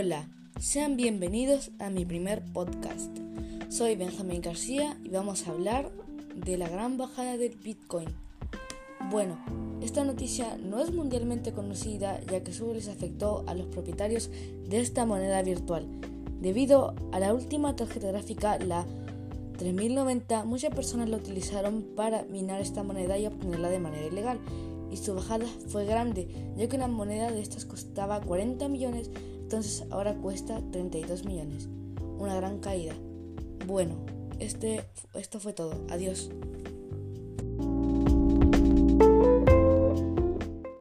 Hola, sean bienvenidos a mi primer podcast. Soy Benjamín García y vamos a hablar de la gran bajada del Bitcoin. Bueno, esta noticia no es mundialmente conocida ya que solo les afectó a los propietarios de esta moneda virtual. Debido a la última tarjeta gráfica, la 3090, muchas personas la utilizaron para minar esta moneda y obtenerla de manera ilegal. Y su bajada fue grande, ya que una moneda de estas costaba 40 millones, entonces ahora cuesta 32 millones. Una gran caída. Bueno, este, esto fue todo. Adiós.